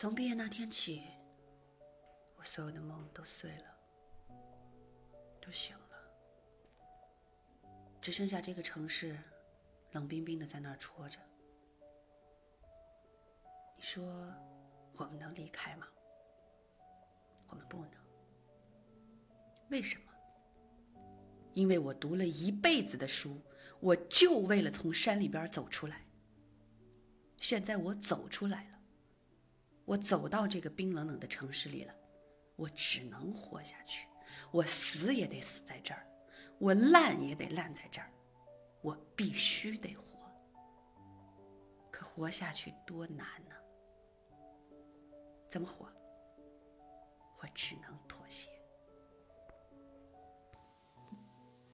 从毕业那天起，我所有的梦都碎了，都醒了，只剩下这个城市冷冰冰的在那儿戳着。你说我们能离开吗？我们不能。为什么？因为我读了一辈子的书，我就为了从山里边走出来。现在我走出来了，我走到这个冰冷冷的城市里了，我只能活下去，我死也得死在这儿，我烂也得烂在这儿，我必须得活。可活下去多难呢？怎么活？我只能。